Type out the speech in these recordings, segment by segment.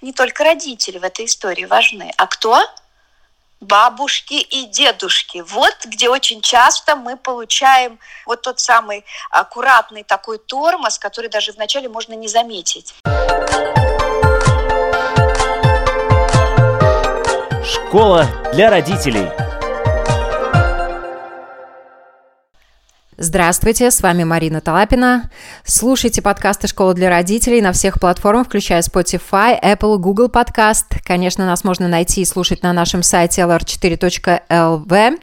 не только родители в этой истории важны, а кто? бабушки и дедушки. Вот где очень часто мы получаем вот тот самый аккуратный такой тормоз, который даже вначале можно не заметить. Школа для родителей. Здравствуйте, с вами Марина Талапина. Слушайте подкасты «Школа для родителей» на всех платформах, включая Spotify, Apple, Google Podcast. Конечно, нас можно найти и слушать на нашем сайте lr4.lv.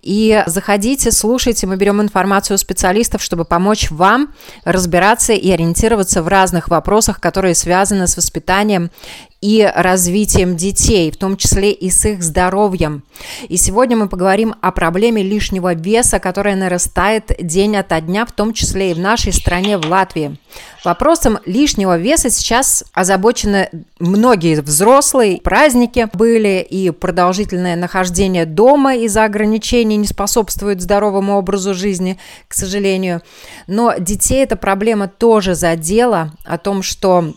И заходите, слушайте, мы берем информацию у специалистов, чтобы помочь вам разбираться и ориентироваться в разных вопросах, которые связаны с воспитанием и развитием детей, в том числе и с их здоровьем. И сегодня мы поговорим о проблеме лишнего веса, которая нарастает день ото дня, в том числе и в нашей стране, в Латвии. Вопросом лишнего веса сейчас озабочены многие взрослые. Праздники были и продолжительное нахождение дома из-за ограничений не способствует здоровому образу жизни, к сожалению. Но детей эта проблема тоже задела о том, что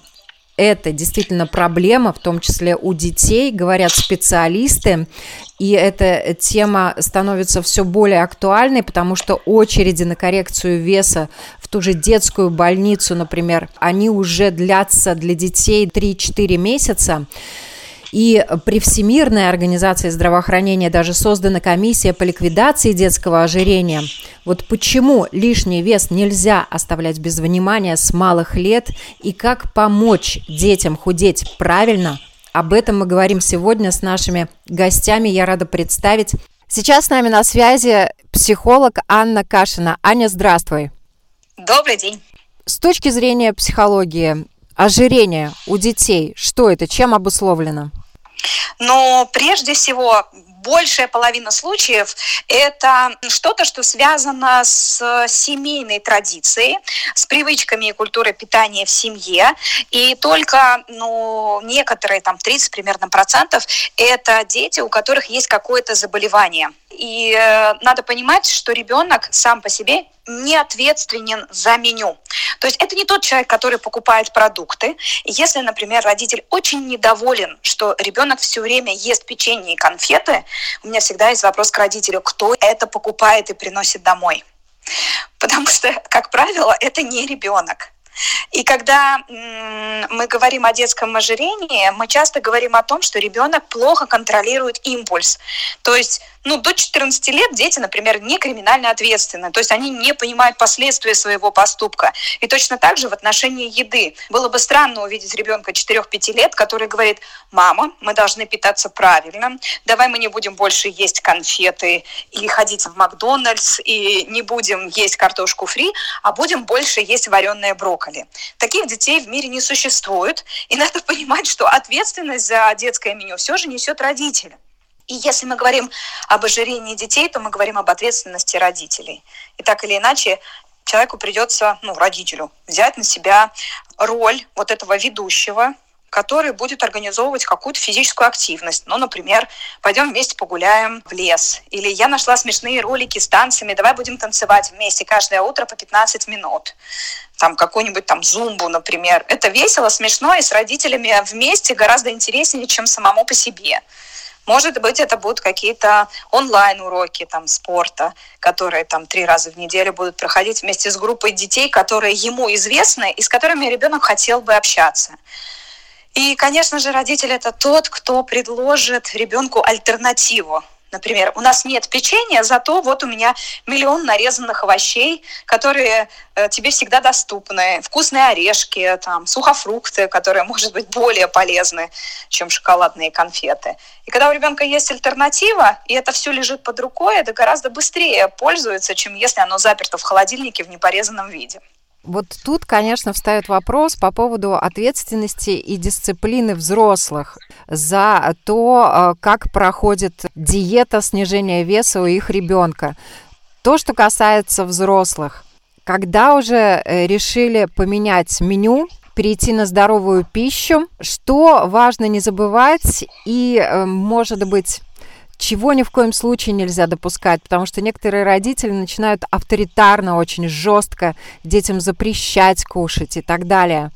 это действительно проблема, в том числе у детей, говорят специалисты, и эта тема становится все более актуальной, потому что очереди на коррекцию веса в ту же детскую больницу, например, они уже длятся для детей 3-4 месяца. И при Всемирной организации здравоохранения даже создана комиссия по ликвидации детского ожирения. Вот почему лишний вес нельзя оставлять без внимания с малых лет и как помочь детям худеть правильно, об этом мы говорим сегодня с нашими гостями. Я рада представить. Сейчас с нами на связи психолог Анна Кашина. Аня, здравствуй. Добрый день. С точки зрения психологии, ожирение у детей, что это, чем обусловлено? Но прежде всего большая половина случаев это что-то, что связано с семейной традицией, с привычками и культурой питания в семье. И только ну, некоторые, там 30 примерно процентов, это дети, у которых есть какое-то заболевание. И э, надо понимать, что ребенок сам по себе не ответственен за меню. То есть это не тот человек, который покупает продукты. Если, например, родитель очень недоволен, что ребенок все время ест печенье и конфеты, у меня всегда есть вопрос к родителю, кто это покупает и приносит домой. Потому что, как правило, это не ребенок. И когда мы говорим о детском ожирении, мы часто говорим о том, что ребенок плохо контролирует импульс. То есть ну, до 14 лет дети, например, не криминально ответственны, то есть они не понимают последствия своего поступка. И точно так же в отношении еды. Было бы странно увидеть ребенка 4-5 лет, который говорит, мама, мы должны питаться правильно, давай мы не будем больше есть конфеты и ходить в Макдональдс, и не будем есть картошку фри, а будем больше есть вареное брокколи. Таких детей в мире не существует, и надо понимать, что ответственность за детское меню все же несет родители. И если мы говорим об ожирении детей, то мы говорим об ответственности родителей. И так или иначе, человеку придется, ну, родителю, взять на себя роль вот этого ведущего, который будет организовывать какую-то физическую активность. Ну, например, пойдем вместе погуляем в лес. Или я нашла смешные ролики с танцами, давай будем танцевать вместе каждое утро по 15 минут. Там какую-нибудь там зумбу, например. Это весело, смешно, и с родителями вместе гораздо интереснее, чем самому по себе. Может быть, это будут какие-то онлайн-уроки там, спорта, которые там три раза в неделю будут проходить вместе с группой детей, которые ему известны и с которыми ребенок хотел бы общаться. И, конечно же, родитель это тот, кто предложит ребенку альтернативу Например, у нас нет печенья, зато вот у меня миллион нарезанных овощей, которые э, тебе всегда доступны. Вкусные орешки, там, сухофрукты, которые, может быть, более полезны, чем шоколадные конфеты. И когда у ребенка есть альтернатива, и это все лежит под рукой, это гораздо быстрее пользуется, чем если оно заперто в холодильнике в непорезанном виде. Вот тут, конечно, встает вопрос по поводу ответственности и дисциплины взрослых за то, э, как проходит диета снижения веса у их ребенка. То, что касается взрослых, когда уже э, решили поменять меню, перейти на здоровую пищу, что важно не забывать и, э, может быть, чего ни в коем случае нельзя допускать, потому что некоторые родители начинают авторитарно, очень жестко детям запрещать кушать и так далее.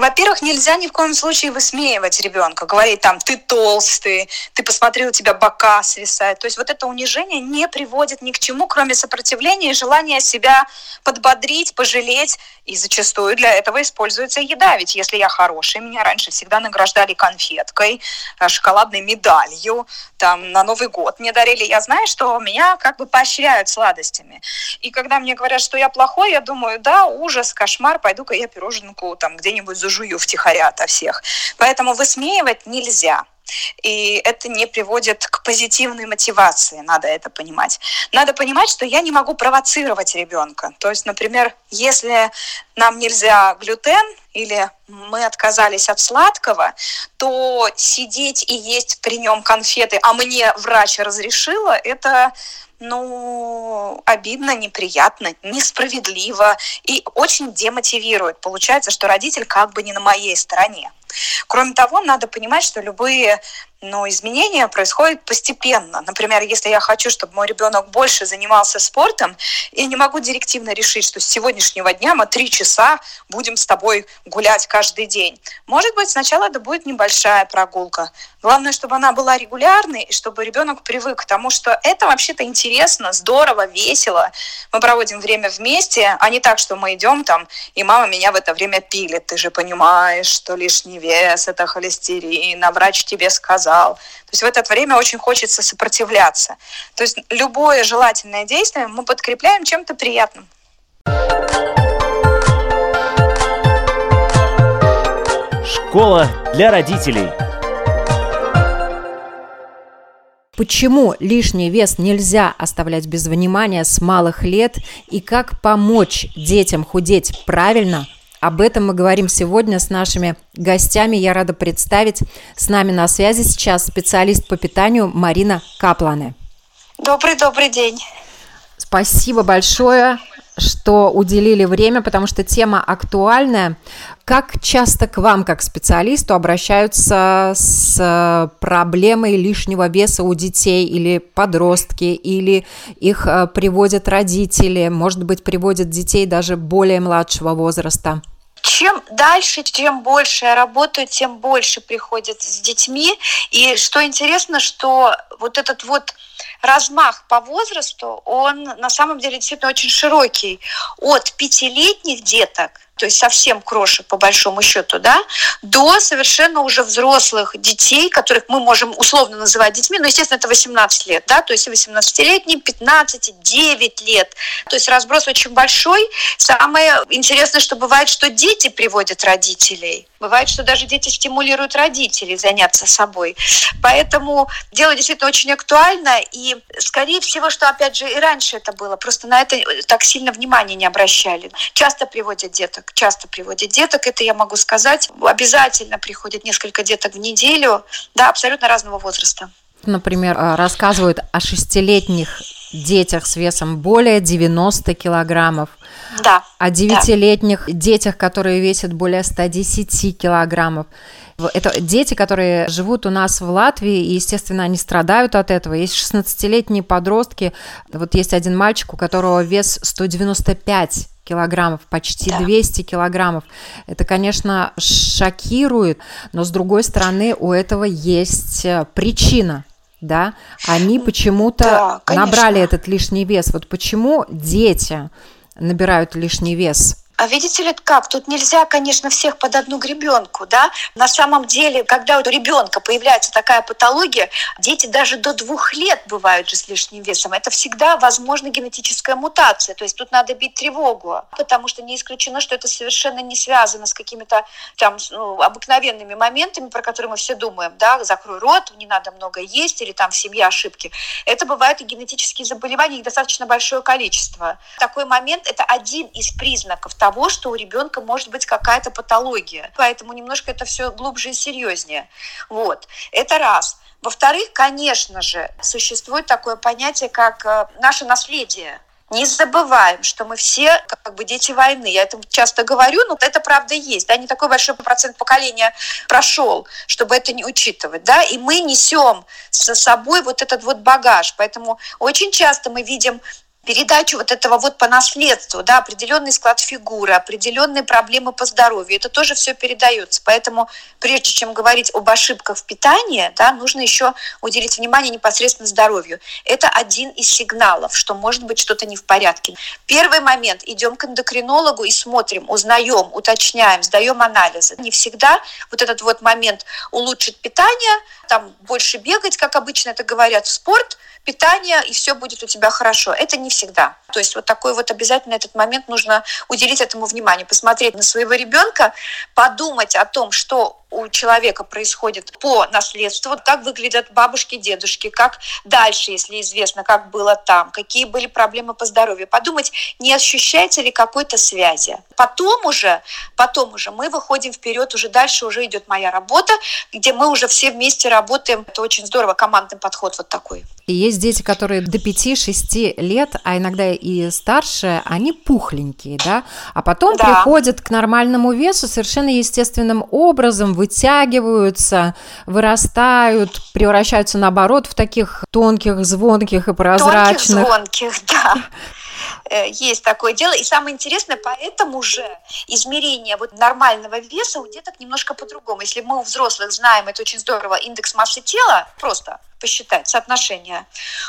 Во-первых, нельзя ни в коем случае высмеивать ребенка, говорить там, ты толстый, ты посмотри, у тебя бока свисают. То есть вот это унижение не приводит ни к чему, кроме сопротивления и желания себя подбодрить, пожалеть. И зачастую для этого используется еда. Ведь если я хороший, меня раньше всегда награждали конфеткой, э, шоколадной медалью, там на Новый год мне дарили. Я знаю, что меня как бы поощряют сладостями. И когда мне говорят, что я плохой, я думаю, да, ужас, кошмар, пойду-ка я пироженку там где-нибудь зажую втихаря ото всех. Поэтому высмеивать нельзя. И это не приводит к позитивной мотивации, надо это понимать. Надо понимать, что я не могу провоцировать ребенка. То есть, например, если нам нельзя глютен или мы отказались от сладкого, то сидеть и есть при нем конфеты, а мне врач разрешила, это ну, обидно, неприятно, несправедливо и очень демотивирует. Получается, что родитель как бы не на моей стороне. Кроме того, надо понимать, что любые но изменения происходят постепенно. Например, если я хочу, чтобы мой ребенок больше занимался спортом, я не могу директивно решить, что с сегодняшнего дня мы три часа будем с тобой гулять каждый день. Может быть, сначала это будет небольшая прогулка. Главное, чтобы она была регулярной, и чтобы ребенок привык к тому, что это вообще-то интересно, здорово, весело. Мы проводим время вместе, а не так, что мы идем там, и мама меня в это время пилит. Ты же понимаешь, что лишний вес – это холестерин, а врач тебе сказал, зал. То есть в это время очень хочется сопротивляться. То есть любое желательное действие мы подкрепляем чем-то приятным. Школа для родителей. Почему лишний вес нельзя оставлять без внимания с малых лет и как помочь детям худеть правильно, об этом мы говорим сегодня с нашими гостями. Я рада представить с нами на связи сейчас специалист по питанию Марина Капланы. Добрый-добрый день. Спасибо большое, что уделили время, потому что тема актуальная. Как часто к вам, как специалисту, обращаются с проблемой лишнего веса у детей или подростки, или их э, приводят родители, может быть, приводят детей даже более младшего возраста? чем дальше, чем больше я работаю, тем больше приходит с детьми. И что интересно, что вот этот вот размах по возрасту, он на самом деле действительно очень широкий. От пятилетних деток то есть совсем крошек по большому счету, да, до совершенно уже взрослых детей, которых мы можем условно называть детьми, но, естественно, это 18 лет, да, то есть 18-летние, 15, 9 лет. То есть разброс очень большой. Самое интересное, что бывает, что дети приводят родителей. Бывает, что даже дети стимулируют родителей заняться собой. Поэтому дело действительно очень актуально, и скорее всего, что, опять же, и раньше это было, просто на это так сильно внимания не обращали. Часто приводят деток часто приводит деток, это я могу сказать. Обязательно приходит несколько деток в неделю, да, абсолютно разного возраста. Например, а, рассказывают о шестилетних детях с весом более 90 килограммов. Да. О девятилетних да. детях, которые весят более 110 килограммов. Это дети, которые живут у нас в Латвии, и, естественно, они страдают от этого. Есть 16-летние подростки. Вот есть один мальчик, у которого вес 195 килограммов, почти да. 200 килограммов. Это, конечно, шокирует, но с другой стороны у этого есть э, причина да, они почему-то да, набрали этот лишний вес. Вот почему дети набирают лишний вес? А видите ли, как? Тут нельзя, конечно, всех под одну гребенку, да? На самом деле, когда у ребенка появляется такая патология, дети даже до двух лет бывают же с лишним весом. Это всегда, возможно, генетическая мутация. То есть тут надо бить тревогу, потому что не исключено, что это совершенно не связано с какими-то там ну, обыкновенными моментами, про которые мы все думаем, да, закрой рот, не надо много есть, или там в семье ошибки. Это бывают и генетические заболевания, их достаточно большое количество. Такой момент – это один из признаков того, того, что у ребенка может быть какая-то патология. Поэтому немножко это все глубже и серьезнее. Вот. Это раз. Во-вторых, конечно же, существует такое понятие, как э, наше наследие. Не забываем, что мы все как бы дети войны. Я это часто говорю, но это правда есть. Да? Не такой большой процент поколения прошел, чтобы это не учитывать. Да? И мы несем со собой вот этот вот багаж. Поэтому очень часто мы видим передачу вот этого вот по наследству, да, определенный склад фигуры, определенные проблемы по здоровью, это тоже все передается. Поэтому прежде чем говорить об ошибках в питании, да, нужно еще уделить внимание непосредственно здоровью. Это один из сигналов, что может быть что-то не в порядке. Первый момент, идем к эндокринологу и смотрим, узнаем, уточняем, сдаем анализы. Не всегда вот этот вот момент улучшить питание, там больше бегать, как обычно это говорят, в спорт – питание, и все будет у тебя хорошо. Это не всегда. То есть вот такой вот обязательно этот момент нужно уделить этому внимание, посмотреть на своего ребенка, подумать о том, что у человека происходит по наследству, вот как выглядят бабушки, дедушки, как дальше, если известно, как было там, какие были проблемы по здоровью, подумать, не ощущается ли какой-то связи. Потом уже, потом уже мы выходим вперед, уже дальше уже идет моя работа, где мы уже все вместе работаем. Это очень здорово, командный подход вот такой. И есть дети, которые до 5-6 лет, а иногда и старше, они пухленькие, да, а потом да. приходят к нормальному весу совершенно естественным образом, вытягиваются, вырастают, превращаются наоборот в таких тонких, звонких и прозрачных. Тонких, звонких, да есть такое дело. И самое интересное, поэтому же измерение вот нормального веса у деток немножко по-другому. Если мы у взрослых знаем, это очень здорово, индекс массы тела, просто посчитать соотношение,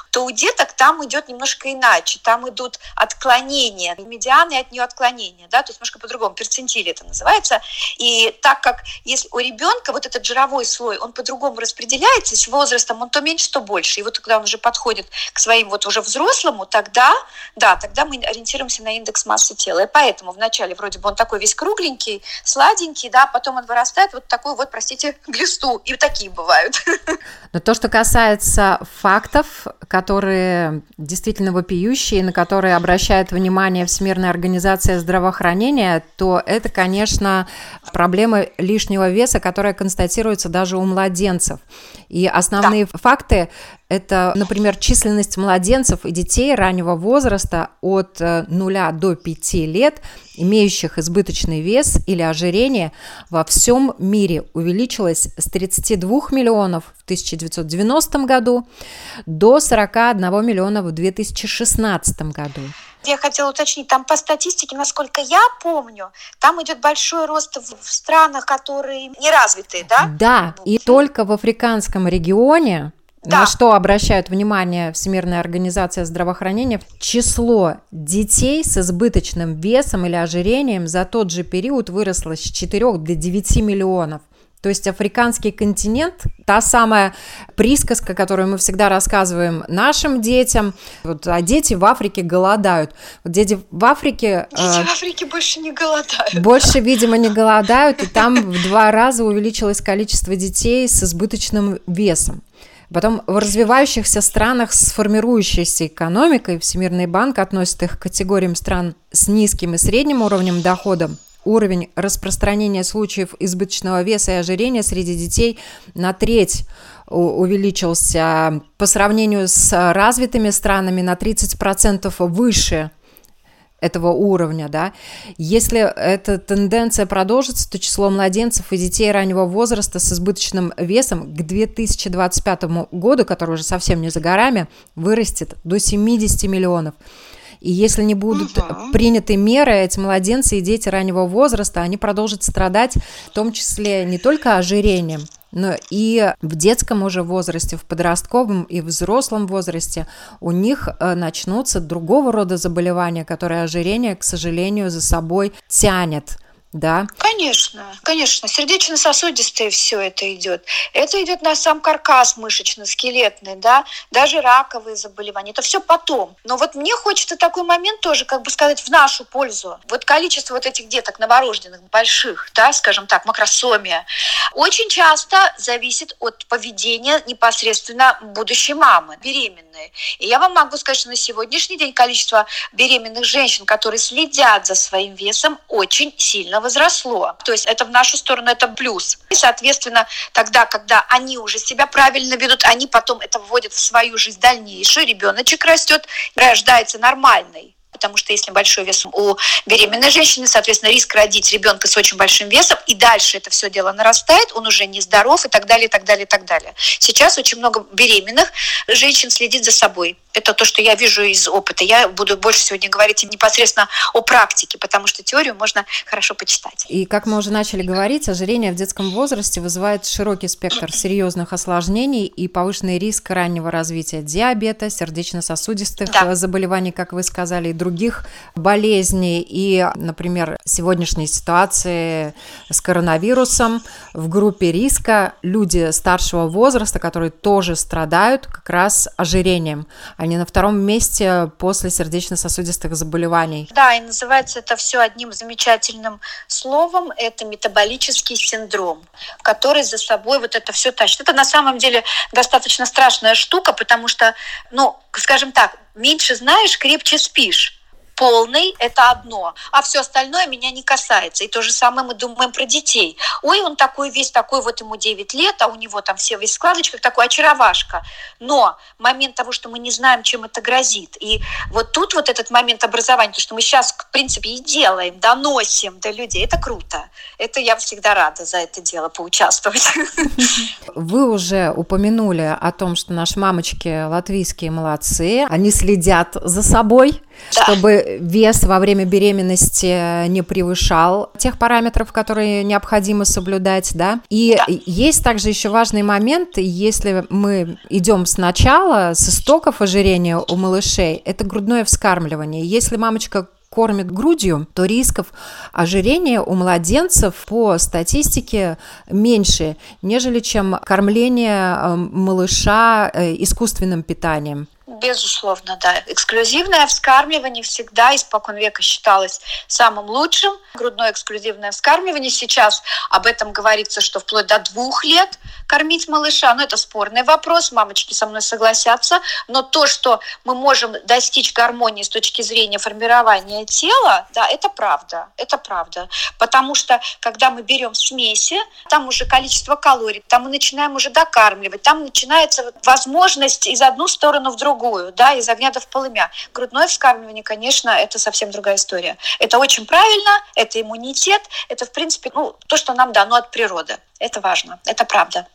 то у деток там идет немножко иначе. Там идут отклонения, медианы от нее отклонения, да, то есть немножко по-другому, перцентили это называется. И так как если у ребенка вот этот жировой слой, он по-другому распределяется, с возрастом он то меньше, то больше. И вот когда он уже подходит к своим вот уже взрослому, тогда, да, тогда мы ориентируемся на индекс массы тела. И поэтому вначале вроде бы он такой весь кругленький, сладенький, да, потом он вырастает вот такой вот, простите, глисту. И такие бывают. Но то, что касается фактов, которые действительно вопиющие, на которые обращает внимание Всемирная организация здравоохранения, то это, конечно, проблема лишнего веса, которая констатируется даже у младенцев. И основные да. факты это, например, численность младенцев и детей раннего возраста от 0 э, до 5 лет, имеющих избыточный вес или ожирение, во всем мире увеличилась с 32 миллионов в 1990 году до 41 миллиона в 2016 году. Я хотела уточнить, там по статистике, насколько я помню, там идет большой рост в странах, которые неразвитые, да? Да, и только в африканском регионе да. на что обращают внимание Всемирная организация здравоохранения, число детей с избыточным весом или ожирением за тот же период выросло с 4 до 9 миллионов. То есть африканский континент, та самая присказка, которую мы всегда рассказываем нашим детям, вот, а дети в Африке голодают. Вот дети в Африке... Дети э, в Африке больше не голодают. Больше, видимо, не голодают, и там в два раза увеличилось количество детей с избыточным весом. Потом в развивающихся странах с формирующейся экономикой Всемирный банк относит их к категориям стран с низким и средним уровнем дохода. Уровень распространения случаев избыточного веса и ожирения среди детей на треть увеличился по сравнению с развитыми странами на 30% выше этого уровня, да. Если эта тенденция продолжится, то число младенцев и детей раннего возраста с избыточным весом к 2025 году, который уже совсем не за горами, вырастет до 70 миллионов. И если не будут угу. приняты меры, эти младенцы и дети раннего возраста, они продолжат страдать, в том числе не только ожирением, но и в детском уже возрасте, в подростковом и взрослом возрасте у них э, начнутся другого рода заболевания, которые ожирение, к сожалению, за собой тянет да? Конечно, конечно. Сердечно-сосудистое все это идет. Это идет на сам каркас мышечно-скелетный, да, даже раковые заболевания. Это все потом. Но вот мне хочется такой момент тоже, как бы сказать, в нашу пользу. Вот количество вот этих деток новорожденных, больших, да, скажем так, макросомия, очень часто зависит от поведения непосредственно будущей мамы, беременной. И я вам могу сказать, что на сегодняшний день количество беременных женщин, которые следят за своим весом, очень сильно возросло. То есть это в нашу сторону это плюс. И, соответственно, тогда, когда они уже себя правильно ведут, они потом это вводят в свою жизнь дальнейшую, ребеночек растет, рождается нормальный потому что если большой вес у беременной женщины, соответственно, риск родить ребенка с очень большим весом, и дальше это все дело нарастает, он уже нездоров и так далее, и так далее, и так далее. Сейчас очень много беременных женщин следит за собой. Это то, что я вижу из опыта. Я буду больше сегодня говорить непосредственно о практике, потому что теорию можно хорошо почитать. И как мы уже начали говорить, ожирение в детском возрасте вызывает широкий спектр серьезных осложнений и повышенный риск раннего развития диабета, сердечно-сосудистых да. заболеваний, как вы сказали, и других болезней. И, например, сегодняшней ситуации с коронавирусом в группе риска люди старшего возраста, которые тоже страдают как раз ожирением они на втором месте после сердечно-сосудистых заболеваний. Да, и называется это все одним замечательным словом. Это метаболический синдром, который за собой вот это все тащит. Это на самом деле достаточно страшная штука, потому что, ну, скажем так, меньше знаешь, крепче спишь полный – это одно, а все остальное меня не касается. И то же самое мы думаем про детей. Ой, он такой весь такой, вот ему 9 лет, а у него там все весь в складочках, такой очаровашка. Но момент того, что мы не знаем, чем это грозит. И вот тут вот этот момент образования, то, что мы сейчас, в принципе, и делаем, доносим до людей, это круто. Это я всегда рада за это дело поучаствовать. Вы уже упомянули о том, что наши мамочки латвийские молодцы, они следят за собой, да. чтобы вес во время беременности не превышал тех параметров, которые необходимо соблюдать, да. И да. есть также еще важный момент, если мы идем сначала, с истоков ожирения у малышей, это грудное вскармливание. Если мамочка кормит грудью, то рисков ожирения у младенцев по статистике меньше, нежели чем кормление э, малыша э, искусственным питанием. Безусловно, да. Эксклюзивное вскармливание всегда испокон века считалось самым лучшим. Грудное эксклюзивное вскармливание. Сейчас об этом говорится, что вплоть до двух лет кормить малыша. Но это спорный вопрос, мамочки со мной согласятся. Но то, что мы можем достичь гармонии с точки зрения формирования тела, да, это правда. Это правда. Потому что, когда мы берем смеси, там уже количество калорий, там мы начинаем уже докармливать, там начинается возможность из одну сторону в другую другую, да, из огня до в полымя. Грудное вскармливание, конечно, это совсем другая история. Это очень правильно, это иммунитет, это, в принципе, ну, то, что нам дано от природы. Это важно, это правда.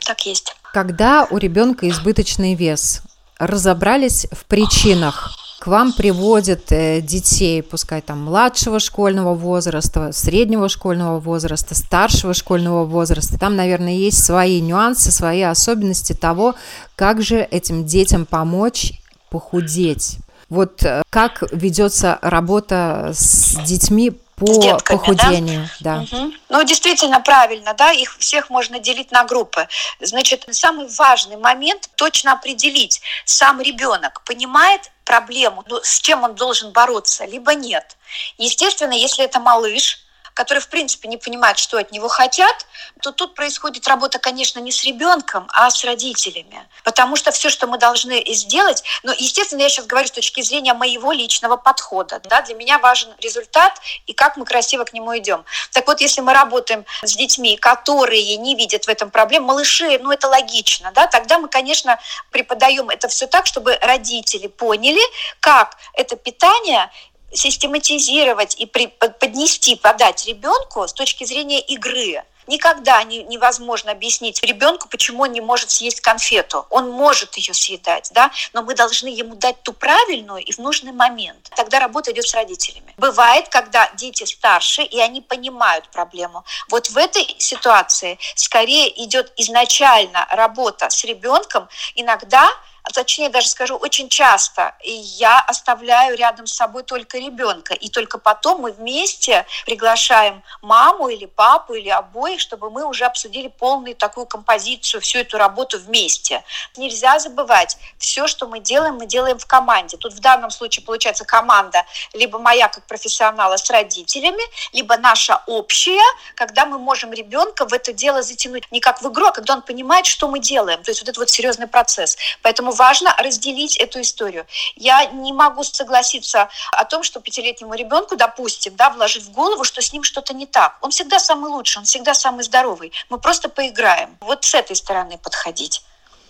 Так есть. Когда у ребенка избыточный вес, разобрались в причинах, к вам приводят э, детей, пускай там младшего школьного возраста, среднего школьного возраста, старшего школьного возраста. Там, наверное, есть свои нюансы, свои особенности того, как же этим детям помочь похудеть. Вот э, как ведется работа с детьми по детками, похудению, да. да. Угу. Ну, действительно правильно, да, их всех можно делить на группы. Значит, самый важный момент точно определить, сам ребенок понимает проблему, ну, с чем он должен бороться, либо нет. Естественно, если это малыш, который, в принципе, не понимает, что от него хотят, то тут происходит работа, конечно, не с ребенком, а с родителями. Потому что все, что мы должны сделать, ну, естественно, я сейчас говорю с точки зрения моего личного подхода. Да, для меня важен результат и как мы красиво к нему идем. Так вот, если мы работаем с детьми, которые не видят в этом проблем, малыши, ну, это логично, да, тогда мы, конечно, преподаем это все так, чтобы родители поняли, как это питание систематизировать и при, поднести, подать ребенку с точки зрения игры. Никогда не, невозможно объяснить ребенку, почему он не может съесть конфету. Он может ее съедать, да, но мы должны ему дать ту правильную и в нужный момент. Тогда работа идет с родителями. Бывает, когда дети старше, и они понимают проблему. Вот в этой ситуации скорее идет изначально работа с ребенком. Иногда точнее даже скажу, очень часто я оставляю рядом с собой только ребенка, и только потом мы вместе приглашаем маму или папу или обоих, чтобы мы уже обсудили полную такую композицию, всю эту работу вместе. Нельзя забывать, все, что мы делаем, мы делаем в команде. Тут в данном случае получается команда либо моя как профессионала с родителями, либо наша общая, когда мы можем ребенка в это дело затянуть не как в игру, а когда он понимает, что мы делаем. То есть вот это вот серьезный процесс. Поэтому важно разделить эту историю. Я не могу согласиться о том, что пятилетнему ребенку, допустим, да, вложить в голову, что с ним что-то не так. Он всегда самый лучший, он всегда самый здоровый. Мы просто поиграем. Вот с этой стороны подходить.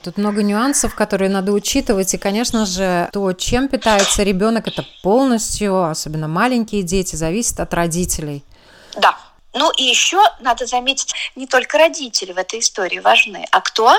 Тут много нюансов, которые надо учитывать. И, конечно же, то, чем питается ребенок, это полностью, особенно маленькие дети, зависит от родителей. Да. Ну и еще надо заметить, не только родители в этой истории важны, а кто?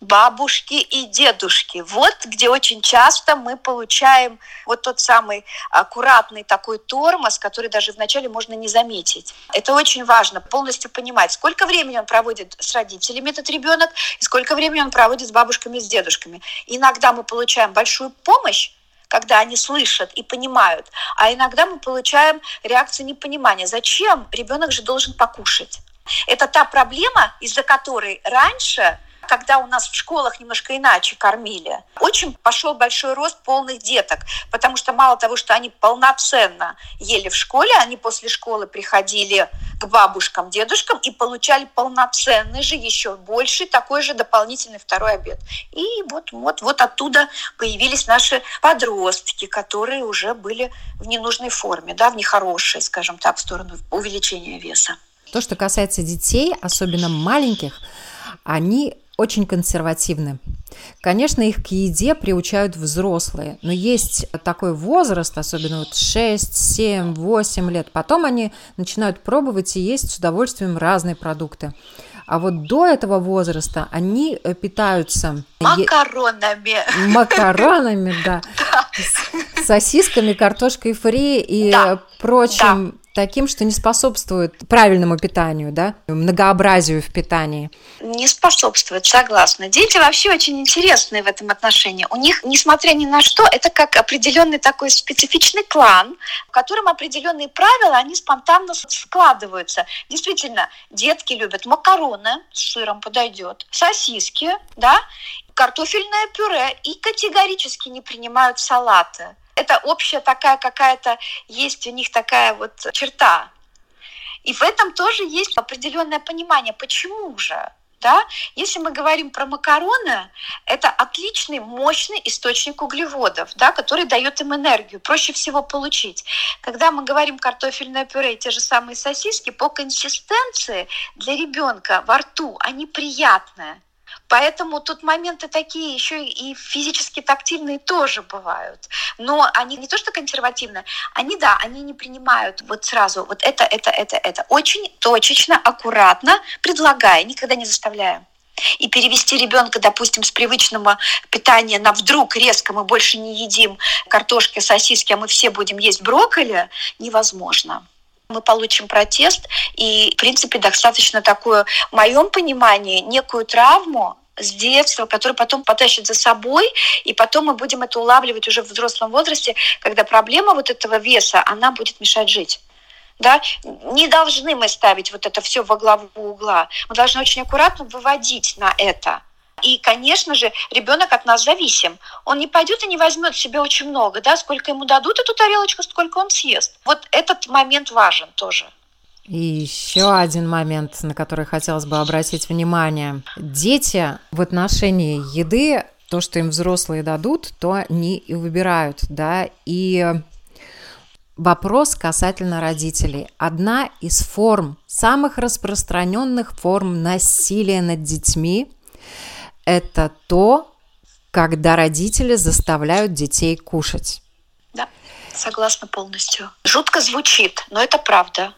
Бабушки и дедушки. Вот где очень часто мы получаем вот тот самый аккуратный такой тормоз, который даже вначале можно не заметить. Это очень важно, полностью понимать, сколько времени он проводит с родителями, этот ребенок, и сколько времени он проводит с бабушками и с дедушками. Иногда мы получаем большую помощь, когда они слышат и понимают. А иногда мы получаем реакцию непонимания. Зачем? Ребенок же должен покушать. Это та проблема, из-за которой раньше когда у нас в школах немножко иначе кормили, очень пошел большой рост полных деток, потому что мало того, что они полноценно ели в школе, они после школы приходили к бабушкам, дедушкам и получали полноценный же, еще больше такой же дополнительный второй обед. И вот, вот, вот оттуда появились наши подростки, которые уже были в ненужной форме, да, в нехорошей, скажем так, в сторону увеличения веса. То, что касается детей, особенно маленьких, они очень консервативны. Конечно, их к еде приучают взрослые, но есть такой возраст, особенно вот 6, 7, 8 лет, потом они начинают пробовать и есть с удовольствием разные продукты. А вот до этого возраста они э, питаются... Макаронами. Макаронами, да. Сосисками, картошкой фри и прочим таким, что не способствует правильному питанию, да, многообразию в питании. Не способствует, согласна. Дети вообще очень интересные в этом отношении. У них, несмотря ни на что, это как определенный такой специфичный клан, в котором определенные правила, они спонтанно складываются. Действительно, детки любят макароны, с сыром подойдет, сосиски, да, картофельное пюре и категорически не принимают салаты это общая такая какая-то, есть у них такая вот черта. И в этом тоже есть определенное понимание, почему же. Да? Если мы говорим про макароны, это отличный, мощный источник углеводов, да, который дает им энергию, проще всего получить. Когда мы говорим картофельное пюре, те же самые сосиски, по консистенции для ребенка во рту они приятные. Поэтому тут моменты такие еще и физически тактильные тоже бывают. Но они не то что консервативные, они, да, они не принимают вот сразу вот это, это, это, это. Очень точечно, аккуратно предлагая, никогда не заставляя. И перевести ребенка, допустим, с привычного питания на вдруг резко мы больше не едим картошки, сосиски, а мы все будем есть брокколи, невозможно мы получим протест и, в принципе, достаточно такую, в моем понимании, некую травму с детства, которую потом потащит за собой, и потом мы будем это улавливать уже в взрослом возрасте, когда проблема вот этого веса, она будет мешать жить. Да? Не должны мы ставить вот это все во главу угла. Мы должны очень аккуратно выводить на это. И, конечно же, ребенок от нас зависим. Он не пойдет и не возьмет себе очень много, да, сколько ему дадут эту тарелочку, сколько он съест. Вот этот момент важен тоже. И еще один момент, на который хотелось бы обратить внимание. Дети в отношении еды, то, что им взрослые дадут, то они и выбирают, да, и Вопрос касательно родителей. Одна из форм, самых распространенных форм насилия над детьми это то, когда родители заставляют детей кушать. Да, согласна полностью. Жутко звучит, но это правда.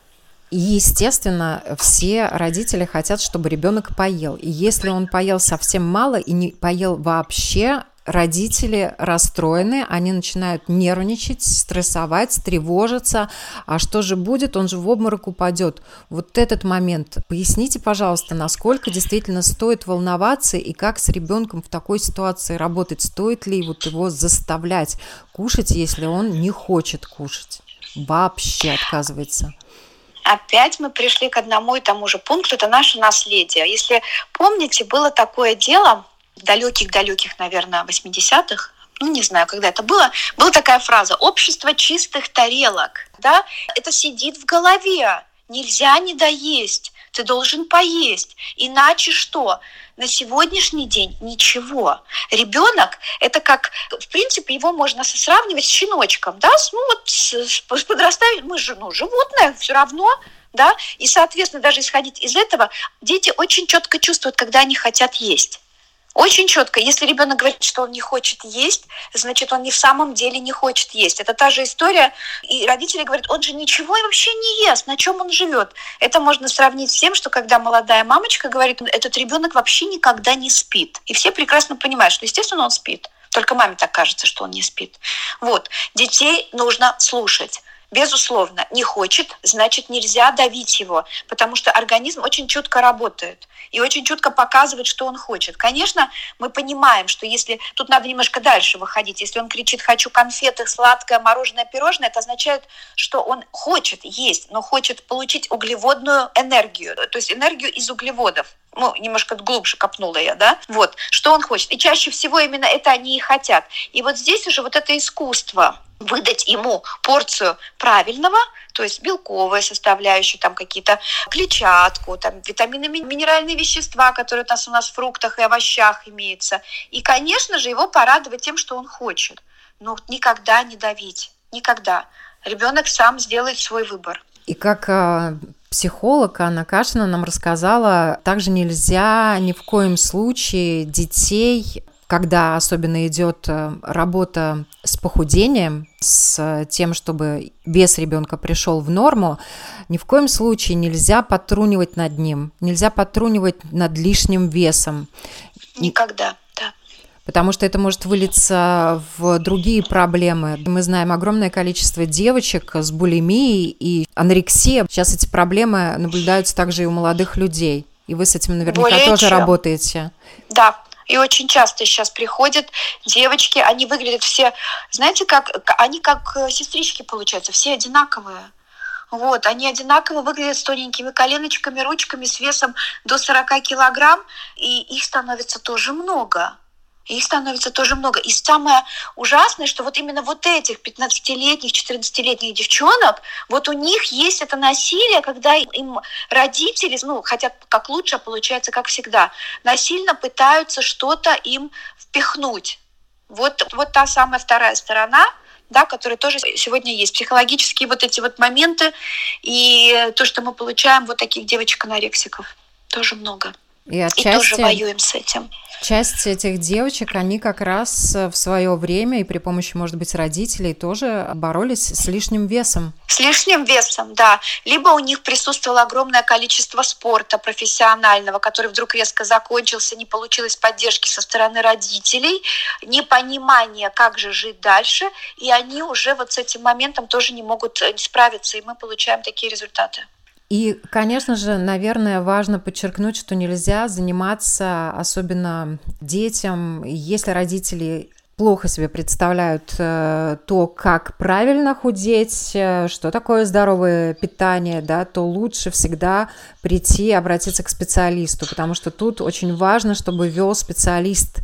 И, естественно, все родители хотят, чтобы ребенок поел. И если он поел совсем мало и не поел вообще, родители расстроены, они начинают нервничать, стрессовать, тревожиться. А что же будет? Он же в обморок упадет. Вот этот момент. Поясните, пожалуйста, насколько действительно стоит волноваться и как с ребенком в такой ситуации работать? Стоит ли вот его заставлять кушать, если он не хочет кушать? Вообще отказывается опять мы пришли к одному и тому же пункту, это наше наследие. Если помните, было такое дело, далеких-далеких, наверное, 80-х, ну, не знаю, когда это было, была такая фраза «общество чистых тарелок». Да? Это сидит в голове. Нельзя не доесть. Ты должен поесть. Иначе что? На сегодняшний день ничего. Ребенок – это как, в принципе, его можно сравнивать с щеночком. Да? Ну вот с, подрастаем, мы же ну, животное, все равно да, и, соответственно, даже исходить из этого, дети очень четко чувствуют, когда они хотят есть Очень четко. Если ребенок говорит, что он не хочет есть, значит, он не в самом деле не хочет есть. Это та же история. И родители говорят, он же ничего вообще не ест, на чем он живет. Это можно сравнить с тем, что когда молодая мамочка говорит, этот ребенок вообще никогда не спит. И все прекрасно понимают, что, естественно, он спит. Только маме так кажется, что он не спит. Вот. Детей нужно слушать. Безусловно, не хочет, значит нельзя давить его, потому что организм очень чутко работает и очень чутко показывает, что он хочет. Конечно, мы понимаем, что если тут надо немножко дальше выходить, если он кричит «хочу конфеты, сладкое, мороженое, пирожное», это означает, что он хочет есть, но хочет получить углеводную энергию, то есть энергию из углеводов ну, немножко глубже копнула я, да, вот, что он хочет. И чаще всего именно это они и хотят. И вот здесь уже вот это искусство выдать ему порцию правильного, то есть белковые составляющие, там какие-то клетчатку, там витамины, минеральные вещества, которые у нас у нас в фруктах и овощах имеются. И, конечно же, его порадовать тем, что он хочет. Но никогда не давить, никогда. Ребенок сам сделает свой выбор. И как а, психолог Анна Кашина нам рассказала, также нельзя ни в коем случае детей когда особенно идет э, работа с похудением, с тем, чтобы вес ребенка пришел в норму, ни в коем случае нельзя потрунивать над ним, нельзя потрунивать над лишним весом. Никогда потому что это может вылиться в другие проблемы. Мы знаем огромное количество девочек с булимией и анорексией. Сейчас эти проблемы наблюдаются также и у молодых людей. И вы с этим наверняка Более тоже чем. работаете. Да, и очень часто сейчас приходят девочки, они выглядят все, знаете, как они как э, сестрички получаются, все одинаковые. Вот, они одинаково выглядят с тоненькими коленочками, ручками, с весом до 40 килограмм, и их становится тоже много. Их становится тоже много. И самое ужасное, что вот именно вот этих 15-летних, 14-летних девчонок, вот у них есть это насилие, когда им родители, ну, хотят как лучше, а получается как всегда, насильно пытаются что-то им впихнуть. Вот, вот та самая вторая сторона, да, которая тоже сегодня есть. Психологические вот эти вот моменты и то, что мы получаем вот таких девочек-анорексиков, тоже много. И, отчасти, и тоже воюем с этим. Часть этих девочек, они как раз в свое время и при помощи, может быть, родителей тоже боролись с лишним весом. С лишним весом, да. Либо у них присутствовало огромное количество спорта профессионального, который вдруг резко закончился, не получилось поддержки со стороны родителей, непонимание, как же жить дальше, и они уже вот с этим моментом тоже не могут э, справиться, и мы получаем такие результаты. И, конечно же, наверное, важно подчеркнуть, что нельзя заниматься, особенно детям, если родители плохо себе представляют э, то, как правильно худеть, э, что такое здоровое питание, да, то лучше всегда прийти, обратиться к специалисту, потому что тут очень важно, чтобы вел специалист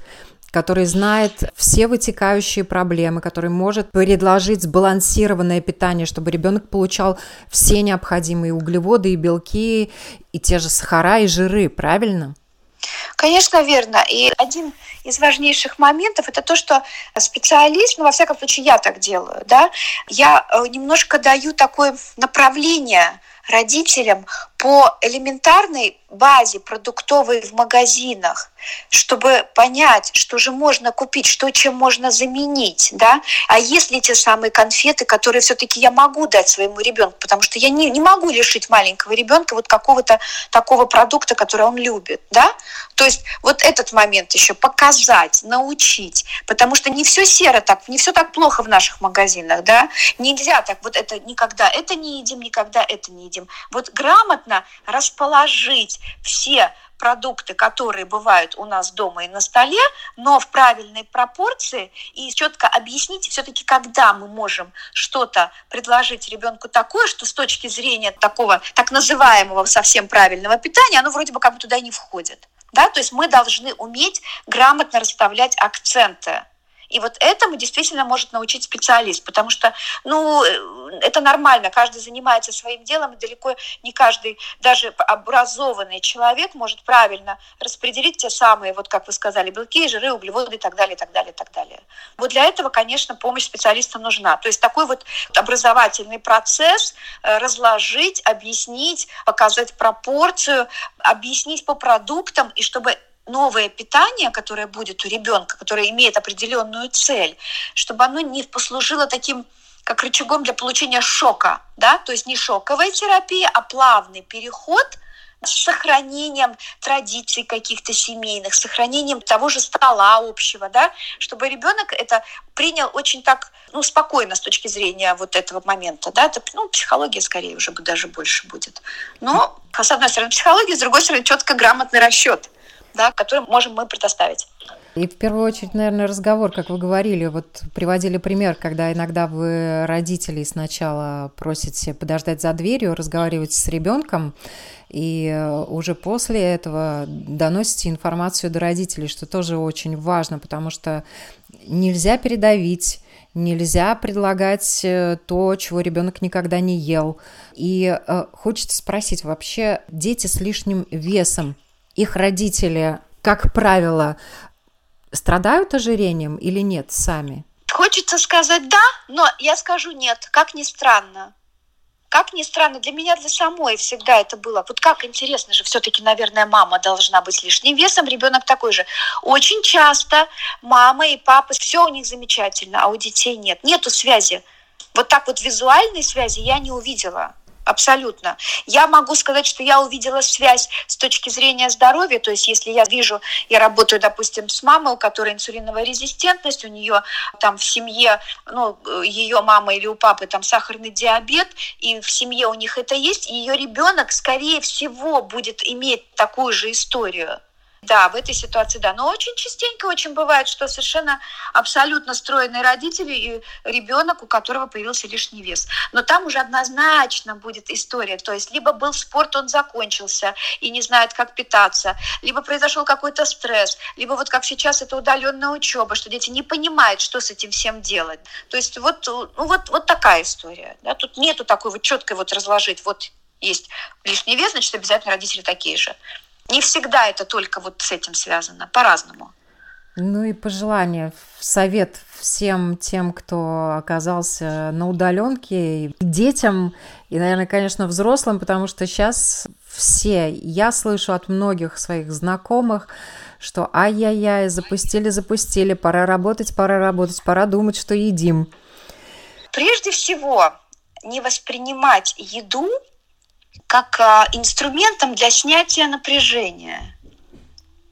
который знает все вытекающие проблемы, который может предложить сбалансированное питание, чтобы ребенок получал все необходимые углеводы и белки, и те же сахара и жиры, правильно? Конечно, верно. И один из важнейших моментов это то, что специалист, ну, во всяком случае, я так делаю, да, я э, немножко даю такое направление родителям по элементарной базе продуктовой в магазинах, чтобы понять, что же можно купить, что чем можно заменить, да, а если те самые конфеты, которые все-таки я могу дать своему ребенку, потому что я не, не могу лишить маленького ребенка вот какого-то такого продукта, который он любит, да, то есть вот этот момент еще показать, научить, потому что не все серо так, не все так плохо в наших магазинах, да, нельзя так, вот это никогда это не едим, никогда это не едим. Вот грамотно расположить все продукты, которые бывают у нас дома и на столе, но в правильной пропорции и четко объяснить все-таки, когда мы можем что-то предложить ребенку такое, что с точки зрения такого так называемого совсем правильного питания, оно вроде бы как бы туда не входит. Да? То есть мы должны уметь грамотно расставлять акценты. И вот этому действительно может научить специалист, потому что, ну, э, это нормально, каждый занимается своим делом, и далеко не каждый, даже образованный человек может правильно распределить те самые, вот как вы сказали, белки, жиры, углеводы и так далее, и так далее, и так далее. Вот для этого, конечно, помощь специалиста нужна. То есть такой вот образовательный процесс э, разложить, объяснить, показать пропорцию, объяснить по продуктам, и чтобы новое питание, которое будет у ребенка, которое имеет определенную цель, чтобы оно не послужило таким как рычагом для получения шока, да, то есть не шоковая терапия, а плавный переход – с сохранением традиций каких-то семейных, с сохранением того же стола общего, да, чтобы ребенок это принял очень так, ну, спокойно с точки зрения вот этого момента, да, это, ну, психология скорее уже даже больше будет. Но, с одной стороны, психология, с другой стороны, четко грамотный расчет, да, который можем мы предоставить. И в первую очередь, наверное, разговор, как вы говорили, вот приводили пример, когда иногда вы родителей сначала просите подождать за дверью, разговаривать с ребенком, и уже после этого доносите информацию до родителей, что тоже очень важно, потому что нельзя передавить, нельзя предлагать э, то, чего ребенок никогда не ел. И э, хочется спросить, вообще дети с лишним весом, их родители, как правило, страдают ожирением или нет сами? Хочется сказать да, но я скажу нет, как ни странно. Как ни странно, для меня для самой всегда это было. Вот как интересно же, все-таки, наверное, мама должна быть лишним весом, ребенок такой же. Очень часто мама и папа, все у них замечательно, а у детей нет. Нету связи. Вот так вот визуальной связи я не увидела абсолютно. Я могу сказать, что я увидела связь с точки зрения здоровья, то есть если я вижу, я работаю, допустим, с мамой, у которой инсулиновая резистентность, у нее там в семье, ну, ее мама или у папы там сахарный диабет, и в семье у них это есть, ее ребенок, скорее всего, будет иметь такую же историю. Да, в этой ситуации да. Но очень частенько очень бывает, что совершенно абсолютно стройные родители и ребенок, у которого появился лишний вес. Но там уже однозначно будет история. То есть либо был спорт, он закончился и не знает, как питаться, либо произошел какой-то стресс, либо вот как сейчас это удаленная учеба, что дети не понимают, что с этим всем делать. То есть вот, ну, вот, вот такая история. Да? Тут нету такой вот четкой вот разложить, вот есть лишний вес, значит, обязательно родители такие же. Не всегда это только вот с этим связано, по-разному. Ну и пожелание, совет всем тем, кто оказался на удаленке, детям и, наверное, конечно, взрослым, потому что сейчас все, я слышу от многих своих знакомых, что ай-яй-яй, запустили, запустили, пора работать, пора работать, пора думать, что едим. Прежде всего, не воспринимать еду как а, инструментом для снятия напряжения.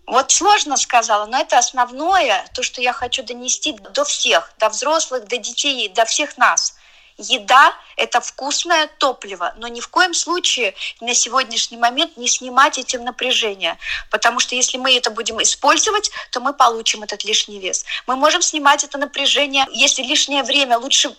Вот сложно сказала, но это основное, то, что я хочу донести до всех, до взрослых, до детей, до всех нас. Еда – это вкусное топливо, но ни в коем случае на сегодняшний момент не снимать этим напряжение, потому что если мы это будем использовать, то мы получим этот лишний вес. Мы можем снимать это напряжение, если лишнее время лучше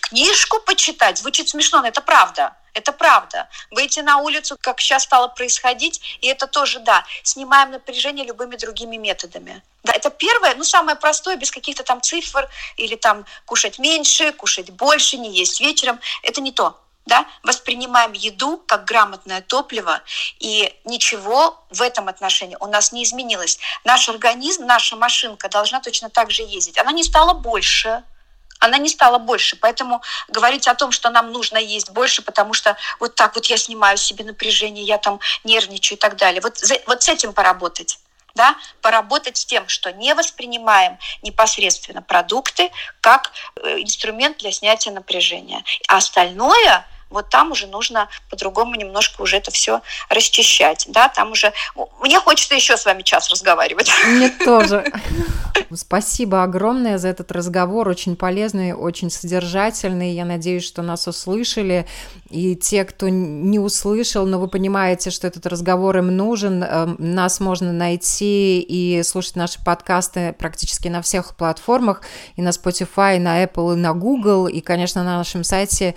книжку почитать, звучит смешно, но это правда – это правда. Выйти на улицу, как сейчас стало происходить, и это тоже, да, снимаем напряжение любыми другими методами. Да, это первое, ну, самое простое, без каких-то там цифр, или там кушать меньше, кушать больше, не есть вечером. Это не то. Да? Воспринимаем еду как грамотное топливо, и ничего в этом отношении у нас не изменилось. Наш организм, наша машинка должна точно так же ездить. Она не стала больше, она не стала больше. Поэтому говорить о том, что нам нужно есть больше, потому что вот так вот я снимаю себе напряжение, я там нервничаю и так далее. Вот, вот с этим поработать. Да, поработать с тем, что не воспринимаем непосредственно продукты как э, инструмент для снятия напряжения. А остальное вот там уже нужно по-другому немножко уже это все расчищать, да, там уже... Мне хочется еще с вами час разговаривать. Мне тоже. Спасибо огромное за этот разговор, очень полезный, очень содержательный. Я надеюсь, что нас услышали. И те, кто не услышал, но вы понимаете, что этот разговор им нужен, эм, нас можно найти и слушать наши подкасты практически на всех платформах, и на Spotify, и на Apple, и на Google, и, конечно, на нашем сайте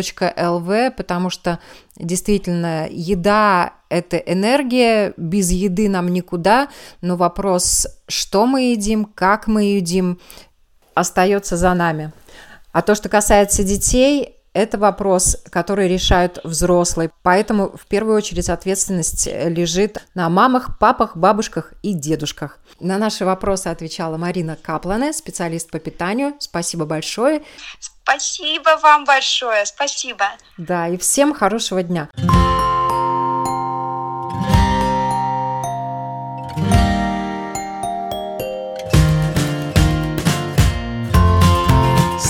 lr4.lv, потому что действительно еда – это энергия, без еды нам никуда, но вопрос, что мы едим, как мы едим, остается за нами. А то, что касается детей, это вопрос, который решают взрослые. Поэтому в первую очередь ответственность лежит на мамах, папах, бабушках и дедушках. На наши вопросы отвечала Марина Каплане, специалист по питанию. Спасибо большое. Спасибо вам большое. Спасибо. Да, и всем хорошего дня.